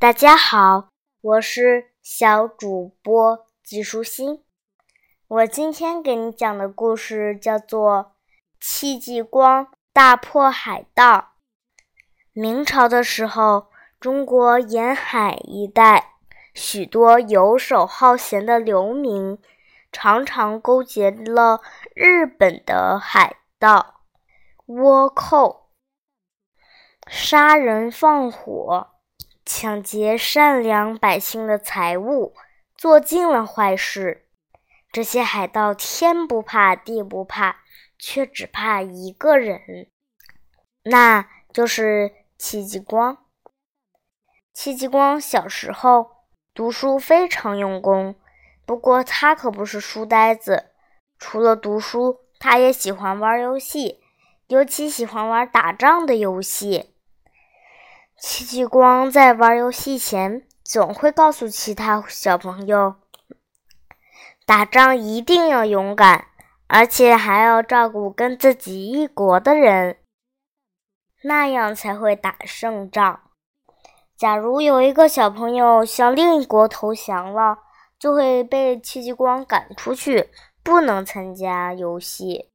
大家好，我是小主播季舒心。我今天给你讲的故事叫做《戚继光大破海盗》。明朝的时候，中国沿海一带许多游手好闲的流民，常常勾结了日本的海盗，倭寇，杀人放火。抢劫善良百姓的财物，做尽了坏事。这些海盗天不怕地不怕，却只怕一个人，那就是戚继光。戚继光小时候读书非常用功，不过他可不是书呆子。除了读书，他也喜欢玩游戏，尤其喜欢玩打仗的游戏。戚继光在玩游戏前，总会告诉其他小朋友：“打仗一定要勇敢，而且还要照顾跟自己一国的人，那样才会打胜仗。假如有一个小朋友向另一国投降了，就会被戚继光赶出去，不能参加游戏。”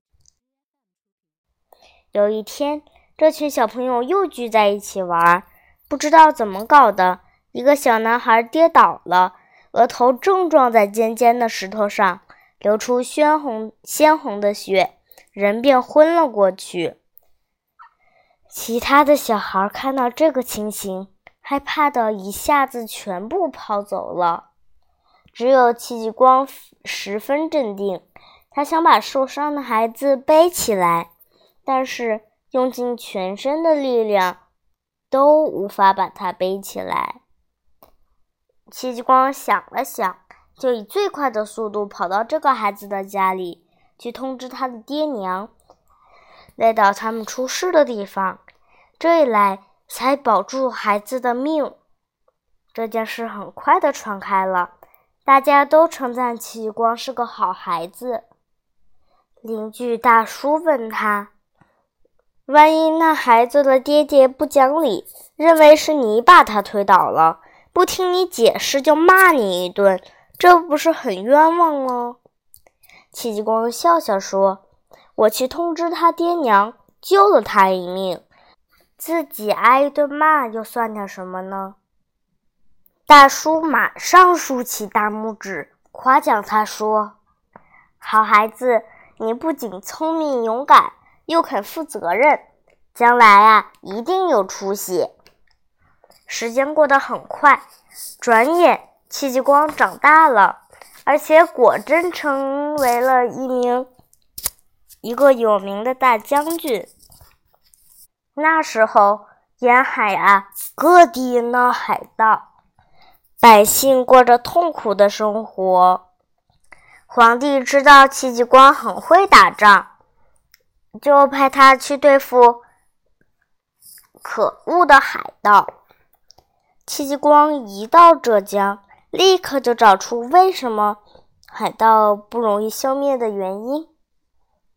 有一天，这群小朋友又聚在一起玩。不知道怎么搞的，一个小男孩跌倒了，额头正撞在尖尖的石头上，流出鲜红鲜红的血，人便昏了过去。其他的小孩看到这个情形，害怕的一下子全部跑走了。只有戚继光十分镇定，他想把受伤的孩子背起来，但是用尽全身的力量。都无法把他背起来。戚继光想了想，就以最快的速度跑到这个孩子的家里，去通知他的爹娘，来到他们出事的地方。这一来，才保住孩子的命。这件事很快的传开了，大家都称赞戚继光是个好孩子。邻居大叔问他。万一那孩子的爹爹不讲理，认为是你把他推倒了，不听你解释就骂你一顿，这不是很冤枉吗？戚继光笑笑说：“我去通知他爹娘，救了他一命，自己挨一顿骂又算点什么呢？”大叔马上竖起大拇指，夸奖他说：“好孩子，你不仅聪明勇敢。”又肯负责任，将来啊一定有出息。时间过得很快，转眼戚继光长大了，而且果真成为了一名一个有名的大将军。那时候沿海啊各地闹海盗，百姓过着痛苦的生活。皇帝知道戚继光很会打仗。就派他去对付可恶的海盗。戚继光一到浙江，立刻就找出为什么海盗不容易消灭的原因。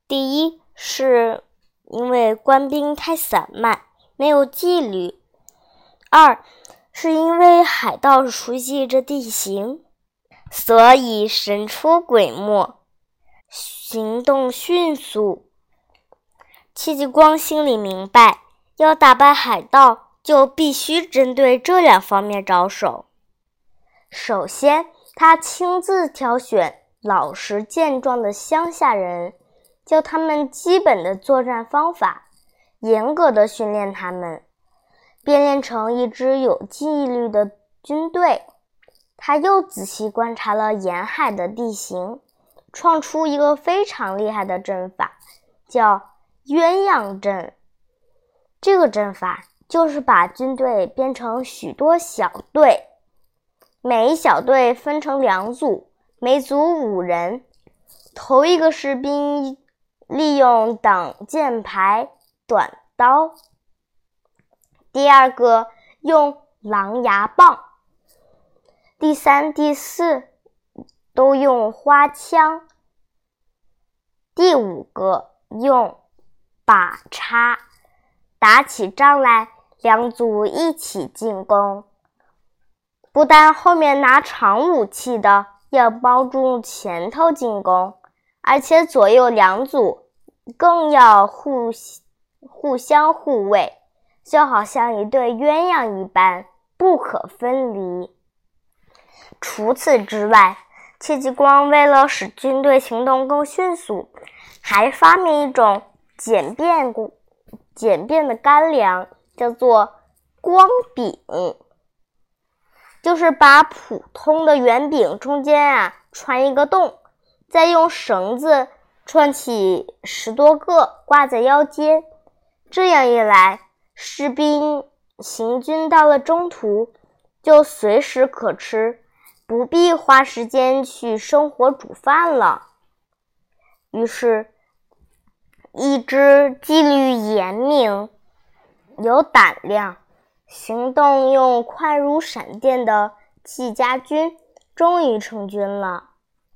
第一，是因为官兵太散漫，没有纪律；二，是因为海盗熟悉这地形，所以神出鬼没，行动迅速。戚继光心里明白，要打败海盗，就必须针对这两方面着手。首先，他亲自挑选老实健壮的乡下人，教他们基本的作战方法，严格的训练他们，编练成一支有纪律的军队。他又仔细观察了沿海的地形，创出一个非常厉害的阵法，叫。鸳鸯阵，这个阵法就是把军队编成许多小队，每一小队分成两组，每组五人。头一个士兵利用挡箭牌、短刀；第二个用狼牙棒；第三、第四都用花枪；第五个用。把叉，打起仗来，两组一起进攻。不但后面拿长武器的要帮助前头进攻，而且左右两组更要互互相护卫，就好像一对鸳鸯一般不可分离。除此之外，戚继光为了使军队行动更迅速，还发明一种简便、简便的干粮，叫做光饼。就是把普通的圆饼中间啊穿一个洞，再用绳子串起十多个挂在腰间，这样一来，士兵行军到了中途就随时可吃。不必花时间去生火煮饭了。于是，一支纪律严明、有胆量、行动又快如闪电的戚家军终于成军了。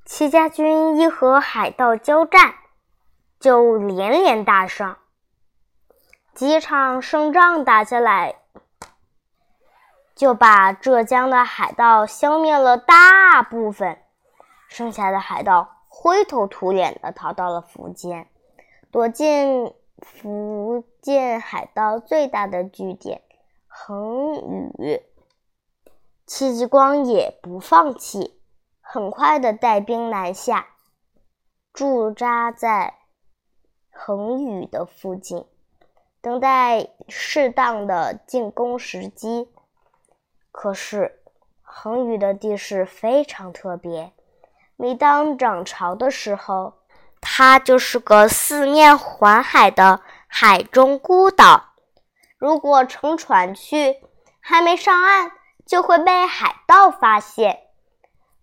戚家军一和海盗交战，就连连大胜，几场胜仗打下来。就把浙江的海盗消灭了大部分，剩下的海盗灰头土脸的逃到了福建，躲进福建海盗最大的据点横屿。戚继光也不放弃，很快的带兵南下，驻扎在横屿的附近，等待适当的进攻时机。可是，横屿的地势非常特别。每当涨潮的时候，它就是个四面环海的海中孤岛。如果乘船去，还没上岸就会被海盗发现。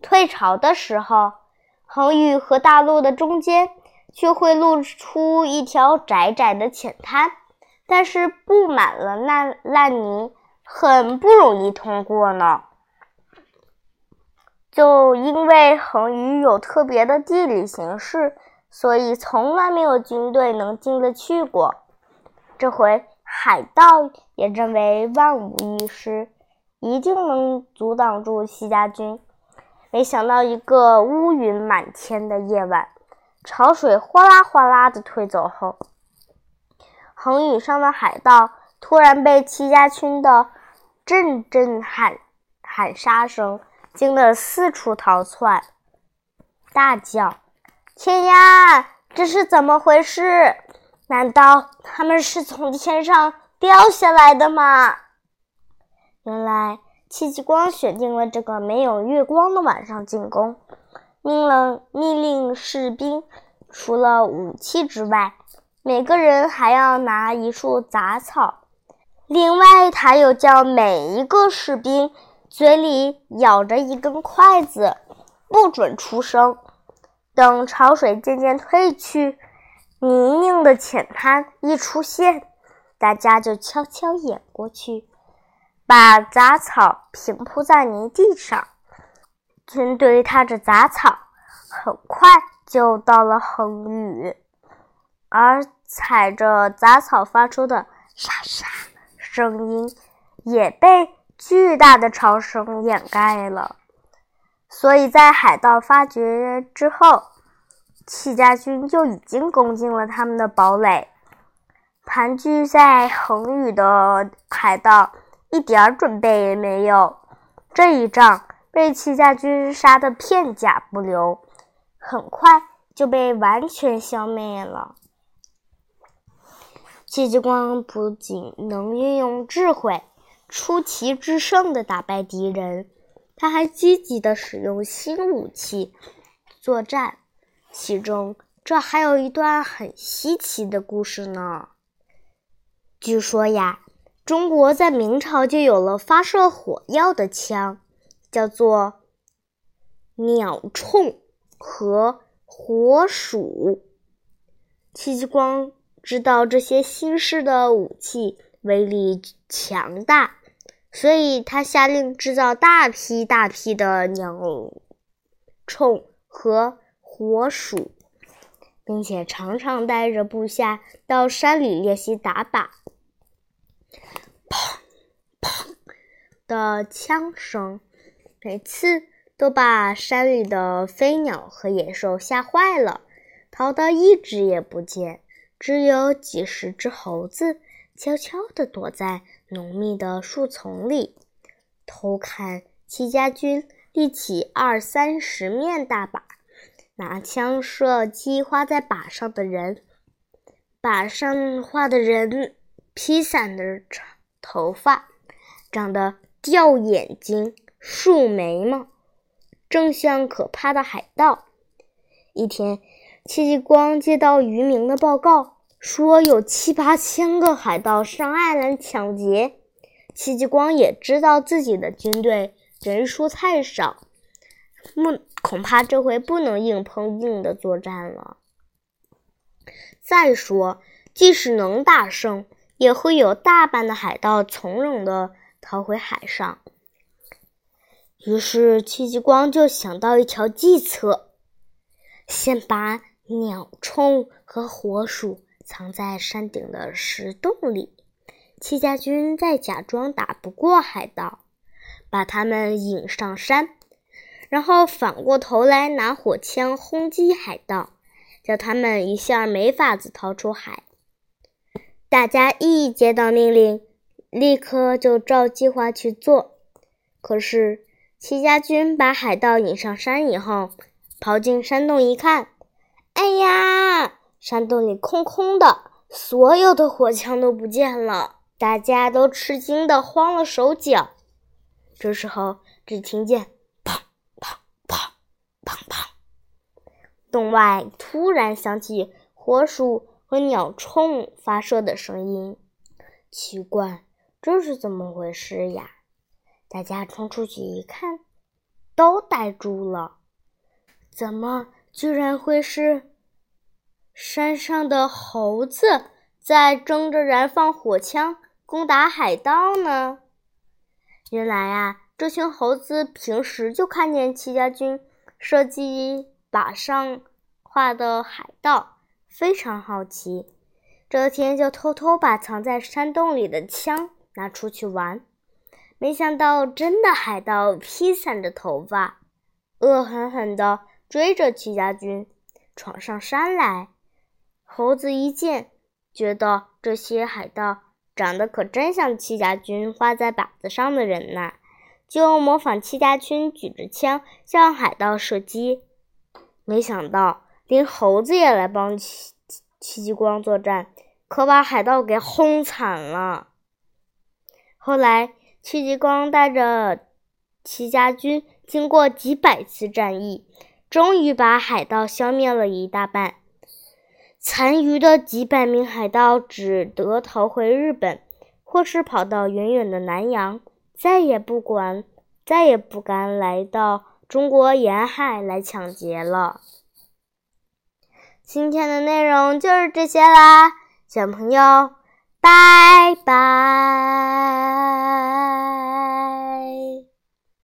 退潮的时候，横屿和大陆的中间就会露出一条窄窄的浅滩，但是布满了烂烂泥。很不容易通过呢，就因为横屿有特别的地理形势，所以从来没有军队能进得去过。这回海盗也认为万无一失，一定能阻挡住戚家军。没想到一个乌云满天的夜晚，潮水哗啦哗啦的退走后，横屿上的海盗突然被戚家军的阵阵喊喊杀声惊得四处逃窜，大叫：“天呀，这是怎么回事？难道他们是从天上掉下来的吗？”原来戚继光选定了这个没有月光的晚上进攻，命了命令士兵，除了武器之外，每个人还要拿一束杂草。另外，他又叫每一个士兵嘴里咬着一根筷子，不准出声。等潮水渐渐退去，泥泞的浅滩一出现，大家就悄悄掩过去，把杂草平铺在泥地上。军队踏着杂草，很快就到了横屿，而踩着杂草发出的沙沙。声音也被巨大的潮声掩盖了，所以在海盗发觉之后，戚家军就已经攻进了他们的堡垒。盘踞在横屿的海盗一点准备也没有，这一仗被戚家军杀得片甲不留，很快就被完全消灭了。戚继光不仅能运用智慧，出奇制胜地打败敌人，他还积极地使用新武器作战。其中，这还有一段很稀奇的故事呢。据说呀，中国在明朝就有了发射火药的枪，叫做鸟铳和火鼠。戚继光。知道这些新式的武器威力强大，所以他下令制造大批大批的鸟铳和火鼠，并且常常带着部下到山里练习打靶。砰砰的枪声每次都把山里的飞鸟和野兽吓坏了，逃得一只也不见。只有几十只猴子悄悄地躲在浓密的树丛里，偷看戚家军立起二三十面大靶，拿枪射击画在靶上的人。靶上画的人披散的长头发，长得吊眼睛、竖眉毛，正像可怕的海盗。一天。戚继光接到渔民的报告，说有七八千个海盗上岸来抢劫。戚继光也知道自己的军队人数太少，不，恐怕这回不能硬碰硬的作战了。再说，即使能打胜，也会有大半的海盗从容的逃回海上。于是，戚继光就想到一条计策，先把。鸟虫和火鼠藏在山顶的石洞里，戚家军再假装打不过海盗，把他们引上山，然后反过头来拿火枪轰击海盗，叫他们一下没法子逃出海。大家一接到命令，立刻就照计划去做。可是戚家军把海盗引上山以后，跑进山洞一看。哎呀！山洞里空空的，所有的火枪都不见了，大家都吃惊的慌了手脚。这时候，只听见砰砰，洞外突然响起火鼠和鸟铳发射的声音。奇怪，这是怎么回事呀？大家冲出去一看，都呆住了。怎么？居然会是山上的猴子在争着燃放火枪攻打海盗呢？原来啊，这群猴子平时就看见戚家军射击靶上画的海盗，非常好奇。这天就偷偷把藏在山洞里的枪拿出去玩，没想到真的海盗披散着头发，恶狠狠地。追着戚家军闯上山来，猴子一见，觉得这些海盗长得可真像戚家军画在靶子上的人呐，就模仿戚家军举着枪向海盗射击。没想到，连猴子也来帮戚戚继光作战，可把海盗给轰惨了。后来，戚继光带着戚家军经过几百次战役。终于把海盗消灭了一大半，残余的几百名海盗只得逃回日本，或是跑到远远的南洋，再也不管，再也不敢来到中国沿海来抢劫了。今天的内容就是这些啦，小朋友，拜拜。